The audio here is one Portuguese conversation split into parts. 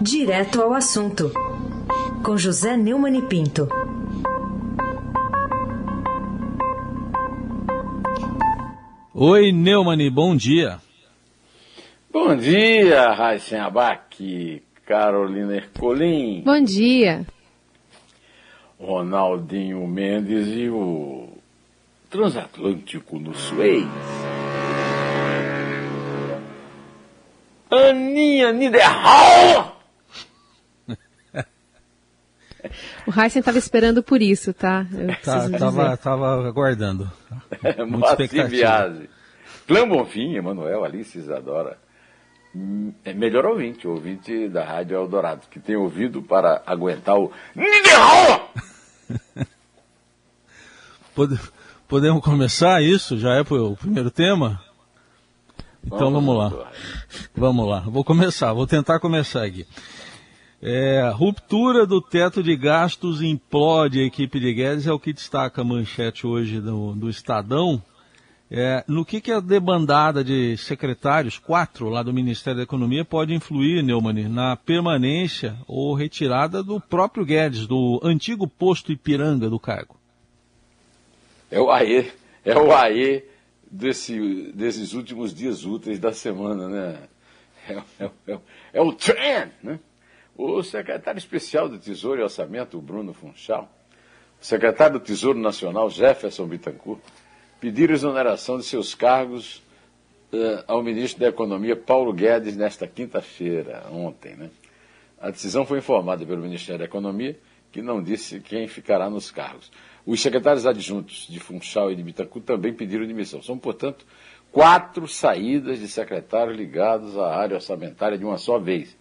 Direto ao assunto, com José Neumann e Pinto. Oi, Neumani, bom dia. Bom dia, Raíssen Abac, Carolina Ercolim. Bom dia. Ronaldinho Mendes e o transatlântico no Suez. Aninha Niederhauer. O Heisen estava esperando por isso, tá? Eu Tá, tava, tava aguardando. Muita Moacir expectativa. Clã Bonfim, Emanuel, Alice Isadora. Hum, É melhor ouvinte, ouvinte da Rádio Eldorado, que tem ouvido para aguentar o. Pode- podemos começar isso? Já é o primeiro tema? Então vamos, lá. doutor. Vamos lá. Vou começar, vou tentar começar aqui. É, ruptura do teto de gastos implode a equipe de Guedes, é o que destaca a manchete hoje do, do Estadão. É, no que, que a debandada de secretários, quatro lá do Ministério da Economia, pode influir, Neumann, na permanência ou retirada do próprio Guedes, do antigo posto Ipiranga do cargo? É o AE, é o AE desse, desses últimos dias úteis da semana, né? É, é- é- é o trend, né? O secretário especial do Tesouro e Orçamento, Bruno Funchal, o secretário do Tesouro Nacional, Jefferson Bittencourt, pediram exoneração de seus cargos eh, ao ministro da Economia, Paulo Guedes, nesta quinta-feira, ontem, né? A decisão foi informada pelo Ministério da Economia, que não disse quem ficará nos cargos. Os secretários adjuntos de Funchal e de Bittencourt também pediram demissão. São, portanto, quatro saídas de secretários ligados à área orçamentária de uma só vez,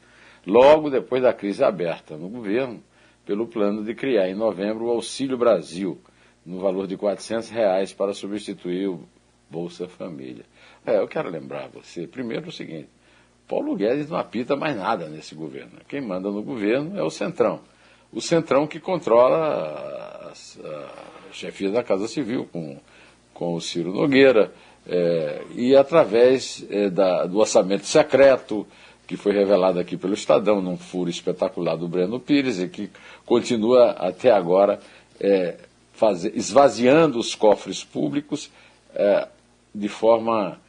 logo depois da crise aberta no governo, pelo plano de criar em novembro o Auxílio Brasil, no valor de 400 reais para substituir o Bolsa Família. É, eu quero lembrar você, primeiro, o seguinte: Paulo Guedes não apita mais nada nesse governo. Quem manda no governo é o Centrão. O Centrão que controla as- a, chefia da Casa Civil, com, com o Ciro Nogueira, é, e através é, da- do orçamento secreto, que foi revelado aqui pelo Estadão, num furo espetacular do Breno Pires, e que continua até agora é, faze- esvaziando os cofres públicos é, de forma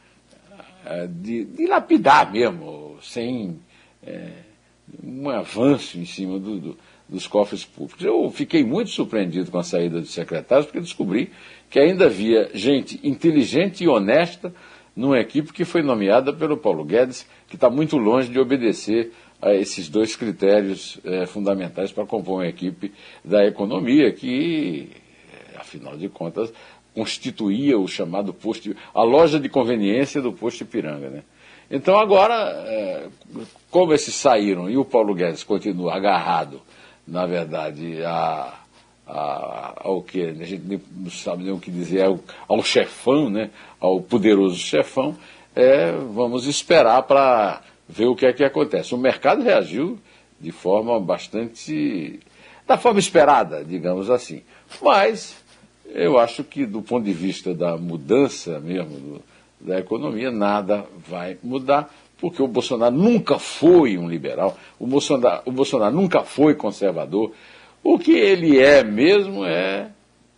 é, de, de lapidar mesmo, sem é, um avanço em cima do- do- dos cofres públicos. Eu fiquei muito surpreendido com a saída dos secretários, porque descobri que ainda havia gente inteligente e honesta numa equipe que foi nomeada pelo Paulo Guedes, que está muito longe de obedecer a esses dois critérios eh, fundamentais para compor uma equipe da economia, que, afinal de contas, constituía o chamado posto, a loja de conveniência do posto Ipiranga. Né? Então agora, eh, como esses saíram e o Paulo Guedes continua agarrado, na verdade, a, ao que a gente não sabe nem o que dizer, ao, ao chefão, né? ao poderoso chefão, é, vamos esperar para ver o que é que acontece. O mercado reagiu de forma bastante. da forma esperada, digamos assim. Mas eu acho que, do ponto de vista da mudança mesmo do- da economia, nada vai mudar, porque o Bolsonaro nunca foi um liberal, o Bolsonaro, o Bolsonaro nunca foi conservador. O que ele é mesmo é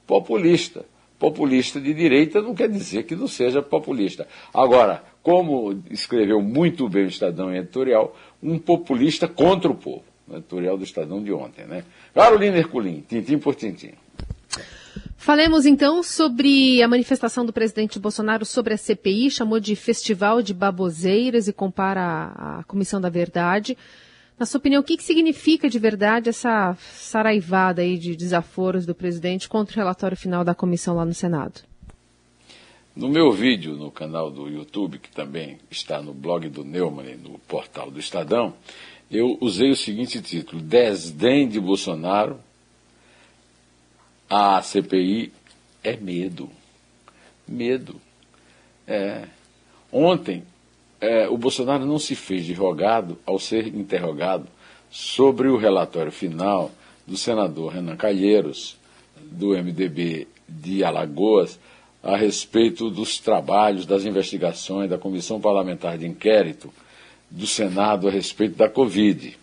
populista. Populista de direita não quer dizer que não seja populista. Agora, como escreveu muito bem o Estadão em editorial, um populista contra o povo. No editorial do Estadão de ontem, né? Carolina Herculin, tintim por tintim. Falemos então sobre a manifestação do presidente Bolsonaro sobre a CPI, chamou de festival de baboseiras e compara a, Comissão da Verdade. Na sua opinião, o que, que significa de verdade essa saraivada aí de desaforos do presidente contra o relatório final da comissão lá no Senado? No meu vídeo no canal do YouTube, que também está no blog do Neumann, no portal do Estadão, eu usei o seguinte título: Desdém de Bolsonaro à CPI é medo. Medo. É. Ontem, é, o Bolsonaro não se fez de rogado ao ser interrogado sobre o relatório final do senador Renan Calheiros, do MDB de Alagoas, a respeito dos trabalhos, das investigações da Comissão Parlamentar de Inquérito do Senado a respeito da Covid.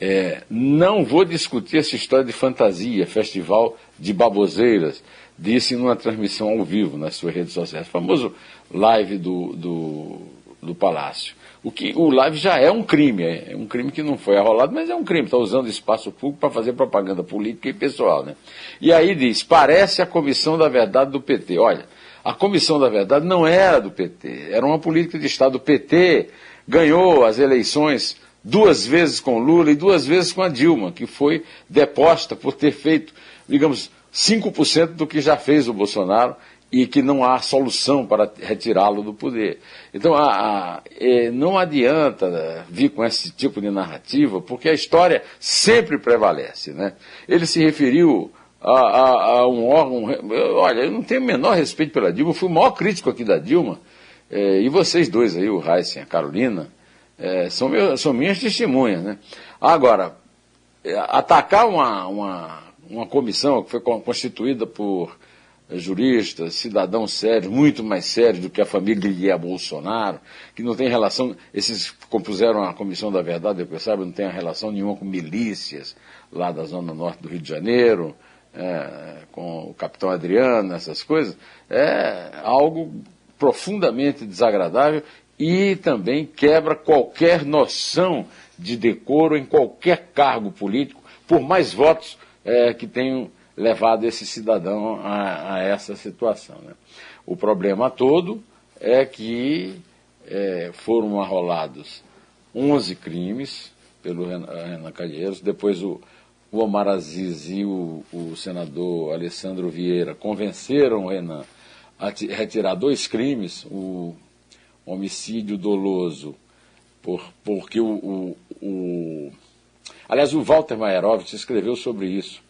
É, não vou discutir essa história de fantasia, festival de baboseiras, disse numa transmissão ao vivo nas suas redes sociais, famoso live do, do, do Palácio. O, que, o live já é um crime, é, é um crime que não foi arrolado, mas é um crime, está usando espaço público para fazer propaganda política e pessoal. Né? E aí diz, parece a Comissão da Verdade do PT. Olha, a Comissão da Verdade não era do PT, era uma política de Estado. O PT ganhou as eleições duas vezes com Lula e duas vezes com a Dilma, que foi deposta por ter feito, digamos, 5% do que já fez o Bolsonaro e que não há solução para retirá-lo do poder. Então, a, a, é, não adianta vir com esse tipo de narrativa, porque a história sempre prevalece. Né? Ele se referiu a, a, um órgão. Olha, eu não tenho o menor respeito pela Dilma, eu fui o maior crítico aqui da Dilma, é, e vocês dois aí, o Heisen e a Carolina, é, são, meu, são minhas testemunhas. Né? Agora, é, atacar uma, uma, uma comissão que foi constituída por juristas, cidadãos sérios, muito mais sérios do que a família Bolsonaro, que não tem relação, esses compuseram a Comissão da Verdade, eu sabe, não tem relação nenhuma com milícias lá da zona norte do Rio de Janeiro, é, com o capitão Adriano, essas coisas, é algo profundamente desagradável e também quebra qualquer noção de decoro em qualquer cargo político, por mais votos é, que tenham levado esse cidadão a, a essa situação. Né? O problema todo é que é, foram arrolados 11 crimes pelo Renan Calheiros, depois o, o Omar Aziz e o, o senador Alessandro Vieira convenceram o Renan a retirar dois crimes, o homicídio doloso, por, porque o, o, o, Aliás, o Walter Maierovitch escreveu sobre isso,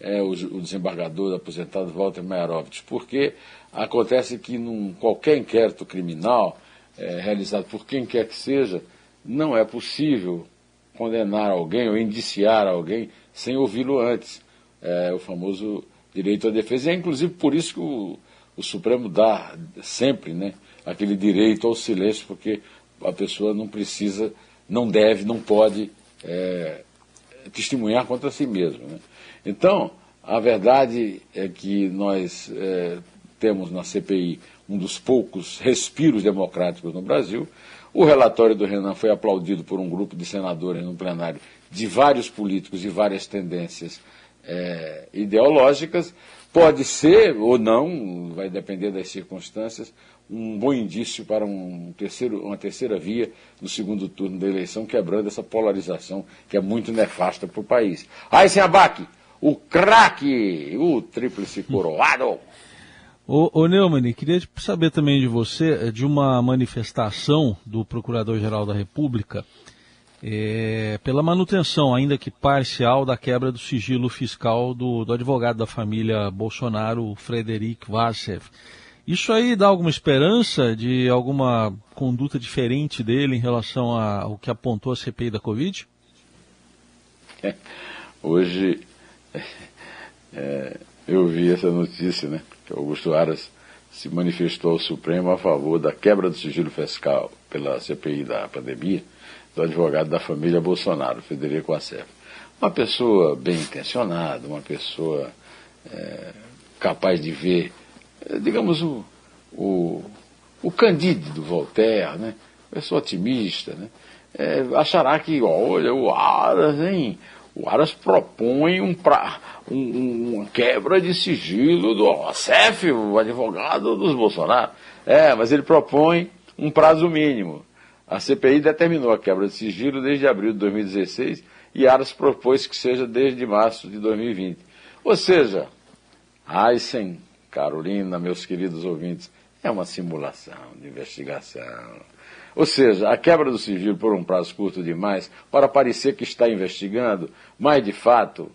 é, o, o desembargador aposentado Walter Maierovitch, porque acontece que num qualquer inquérito criminal é, realizado por quem quer que seja, não é possível condenar alguém ou indiciar alguém sem ouvi-lo antes. É, o famoso direito à defesa. E é inclusive por isso que o, o Supremo dá sempre né, aquele direito ao silêncio, porque a pessoa não precisa, não deve, não pode é, testemunhar contra si mesmo. Né? Então, a verdade é que nós é, temos na CPI um dos poucos respiros democráticos no Brasil. O relatório do Renan foi aplaudido por um grupo de senadores no plenário de vários políticos e várias tendências é, ideológicas. Pode ser ou não, vai depender das circunstâncias, um bom indício para um terceiro, uma terceira via no segundo turno da eleição, quebrando essa polarização que é muito nefasta para o país. Aí, sem abaque, o craque, o tríplice coroado. Ô, ô Neumann, queria saber também de você eh, de uma manifestação do Procurador-Geral da República é, pela manutenção, ainda que parcial, da quebra do sigilo fiscal do, do advogado da família Bolsonaro, Frederic Varsev. Isso aí dá alguma esperança de alguma conduta diferente dele em relação ao que apontou a CPI da Covid? É, hoje é, eu vi essa notícia, né? Que Augusto Aras se manifestou ao Supremo a favor da quebra do sigilo fiscal pela CPI da pandemia do advogado da família Bolsonaro, Federico Assef. Uma pessoa bem intencionada, uma pessoa é, capaz de ver, é, digamos, o, o, o Candide Voltaire, né? pessoa otimista, né? É, achará que, olha, o Aras, hein? O Aras propõe um pra, um, uma quebra de sigilo do Assef, o advogado dos Bolsonaro. É, mas ele propõe um prazo mínimo. A CPI determinou a quebra de sigilo desde abril de 2016 e Aras propôs que seja desde março de 2020. Ou seja, Aysen, Carolina, meus queridos ouvintes, é uma simulação de investigação. Ou seja, a quebra do sigilo por um prazo curto demais para parecer que está investigando, mas de fato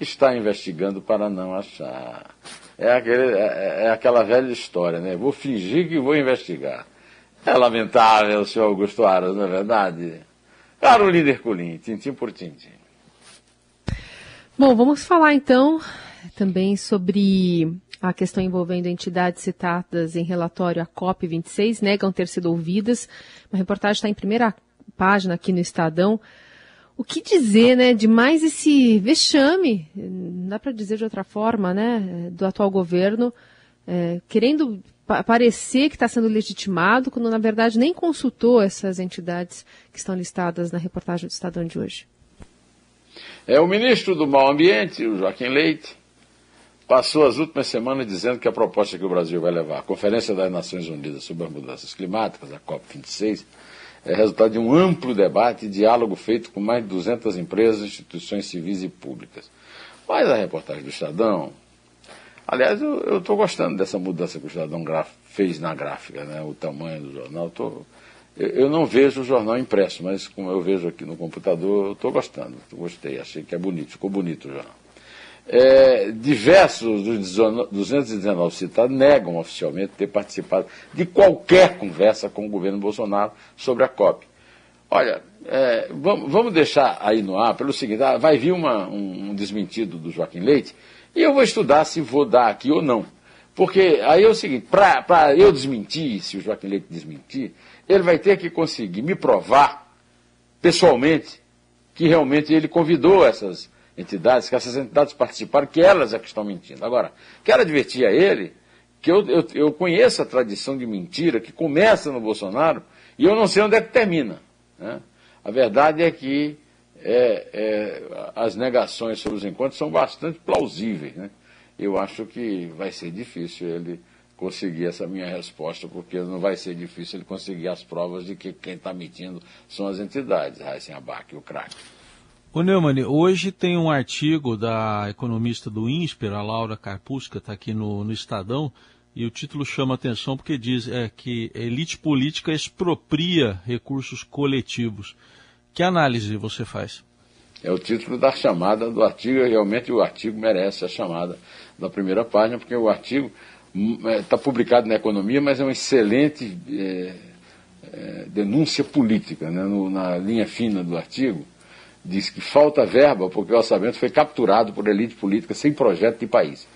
está investigando para não achar. É, aquele, é, é aquela velha história, né? Vou fingir que vou investigar. É lamentável, senhor Augusto Aras, não é verdade? Líder Colim, tintim por tintim. Bom, vamos falar então também sobre a questão envolvendo entidades citadas em relatório à COP26, negam ter sido ouvidas. Uma reportagem está em primeira página aqui no Estadão. O que dizer, né, de mais esse vexame, dá para dizer de outra forma, né, do atual governo, é, querendo pa parecer que está sendo legitimado, quando na verdade nem consultou essas entidades que estão listadas na reportagem do Estadão de hoje. É o ministro do Meio Ambiente, o Joaquim Leite, passou as últimas semanas dizendo que a proposta que o Brasil vai levar à Conferência das Nações Unidas sobre as Mudanças Climáticas, a COP26, é resultado de um amplo debate e diálogo feito com mais de 200 empresas, instituições civis e públicas. Mas a reportagem do Estadão, aliás, eu estou gostando dessa mudança que o Estadão fez na gráfica, né, o tamanho do jornal. Tô, eu, eu, não vejo o jornal impresso, mas como eu vejo aqui no computador, eu estou gostando, gostei, achei que é bonito, ficou bonito o jornal. É, diversos dos 219 citados negam oficialmente ter participado de qualquer conversa com o governo Bolsonaro sobre a COP. Olha, é, vamos, deixar aí no ar pelo seguinte: ah, vai vir uma, um, um desmentido do Joaquim Leite e eu vou estudar se vou dar aqui ou não. Porque aí é o seguinte: para eu desmentir, se o Joaquim Leite desmentir, ele vai ter que conseguir me provar pessoalmente que realmente ele convidou essas entidades, que essas entidades participaram, que elas é que estão mentindo. Agora, quero advertir a ele que eu, eu, eu conheço a tradição de mentira que começa no Bolsonaro e eu não sei onde é que termina. Né? A verdade é que é, é, as negações sobre os encontros são bastante plausíveis. Né? Eu acho que vai ser difícil ele conseguir essa minha resposta, porque não vai ser difícil ele conseguir as provas de que quem está mentindo são as entidades, Raíssen Abac e o crack. Ô Neumann, hoje tem um artigo da economista do INSPER, a Laura Carpusca, está aqui no, no, Estadão, e o título chama atenção porque diz é, que elite política expropria recursos coletivos. Que análise você faz? É o título da chamada do artigo, realmente o artigo merece a chamada da primeira página, porque o artigo está hum, é, publicado na economia, mas é uma excelente é, é, denúncia política, né? no, na linha fina do artigo diz que falta verba porque o orçamento foi capturado por elite política sem projeto de país.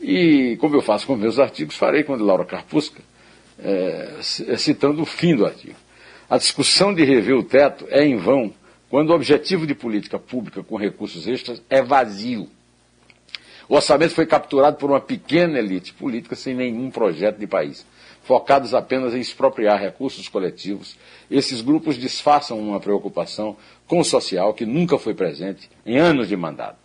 E, como eu faço com meus artigos, farei com a Laura Carpusca, é, citando o fim do artigo. A discussão de rever o teto é em vão quando o objetivo de política pública com recursos extras é vazio. O orçamento foi capturado por uma pequena elite política sem nenhum projeto de país focados apenas em expropriar recursos coletivos, esses grupos disfarçam uma preocupação com o social que nunca foi presente em anos de mandato.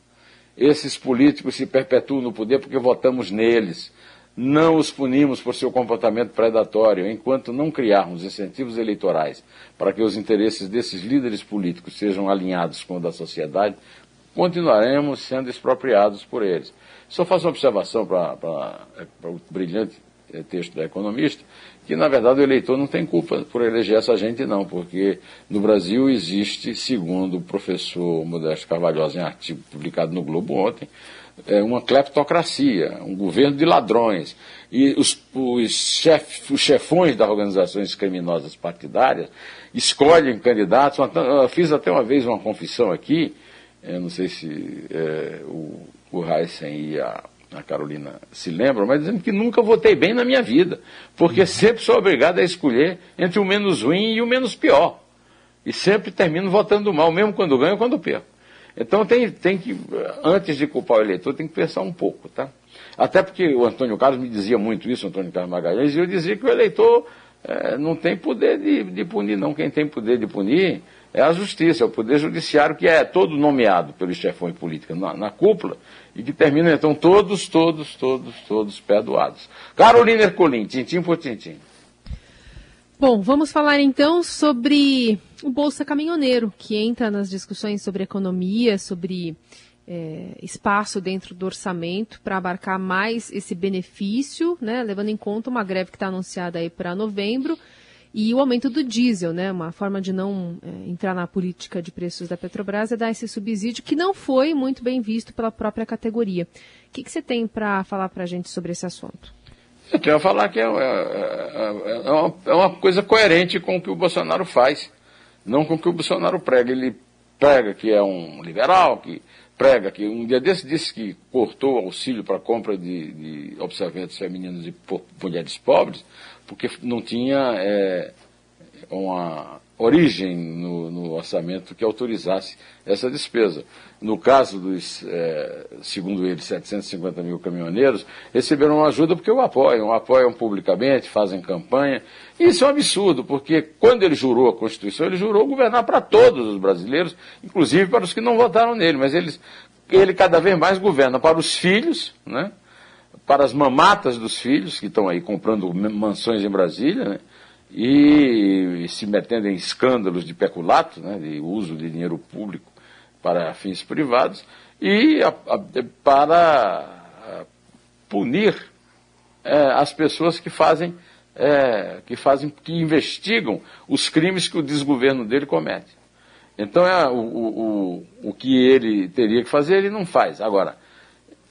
Esses políticos se perpetuam no poder porque votamos neles. Não os punimos por seu comportamento predatório, enquanto não criarmos incentivos eleitorais para que os interesses desses líderes políticos sejam alinhados com o da sociedade, continuaremos sendo expropriados por eles. Só faço uma observação para o brilhante texto da economista, que na verdade o eleitor não tem culpa por eleger essa gente não, porque no Brasil existe, segundo o professor Modesto Carvalhosa em artigo publicado no Globo ontem, é uma cleptocracia, um governo de ladrões. E os, os, chef, os chefões das organizações criminosas partidárias escolhem candidatos. Eu fiz até uma vez uma confissão aqui, eu não sei se é, o, o Heisen ia a Carolina se lembra, mas dizendo que nunca votei bem na minha vida, porque uhum. sempre sou obrigado a escolher entre o menos ruim e o menos pior. E sempre termino votando mal, mesmo quando ganho ou quando perco. Então tem, tem que, antes de culpar o eleitor, tem que pensar um pouco, tá? Até porque o Antônio Carlos me dizia muito isso, Antônio Carlos Magalhães, e eu dizia que o eleitor é, não tem poder de, de punir, não. Quem tem poder de punir é a justiça, é o poder judiciário, que é todo nomeado pelos chefões políticos na, na cúpula, e que terminam então todos, todos, todos, todos perdoados. Carolina Ercolim, tintim por tintim. Bom, vamos falar então sobre o Bolsa Caminhoneiro, que entra nas discussões sobre economia, sobre é, espaço dentro do orçamento para abarcar mais esse benefício, né, levando em conta uma greve que está anunciada aí para novembro e o aumento do diesel, né? Uma forma de não é, entrar na política de preços da Petrobras é dar esse subsídio que não foi muito bem visto pela própria categoria. O que, que você tem para falar para a gente sobre esse assunto? Eu tenho a falar que é, é, é, é, uma, é uma coisa coerente com o que o Bolsonaro faz, não com o que o Bolsonaro prega. Ele prega que é um liberal, que prega que um dia desse disse que cortou o auxílio para compra de, de observantes femininos e mulheres pobres, porque não tinha é, uma origem no, no, orçamento que autorizasse essa despesa. No caso dos, é, segundo ele, 750 mil caminhoneiros, receberam ajuda porque o apoiam, o apoiam publicamente, fazem campanha. Isso é um absurdo, porque quando ele jurou a Constituição, ele jurou governar para todos os brasileiros, inclusive para os que não votaram nele, mas eles, ele cada vez mais governa para os filhos, né? Para as mamatas dos filhos, que estão aí comprando mansões em Brasília, né? e, se metendo em escândalos de peculato, né? de uso de dinheiro público para fins privados, e a, a, para punir é, as pessoas que fazem, é, que fazem, que investigam os crimes que o desgoverno dele comete. Então é, o, o, o que ele teria que fazer, ele não faz. Agora,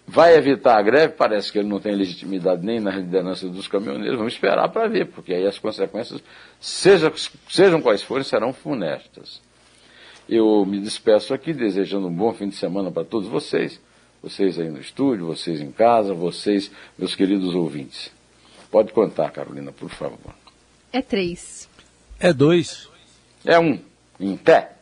Vai evitar a greve? Parece que ele não tem legitimidade nem na liderança dos caminhoneiros. Vamos esperar para ver, porque aí as consequências, seja, sejam quais forem, serão funestas. Eu me despeço aqui desejando um bom fim de semana para todos vocês, vocês aí no estúdio, vocês em casa, vocês, meus queridos ouvintes. Pode contar, Carolina, por favor. É três. É dois. É um. Em pé.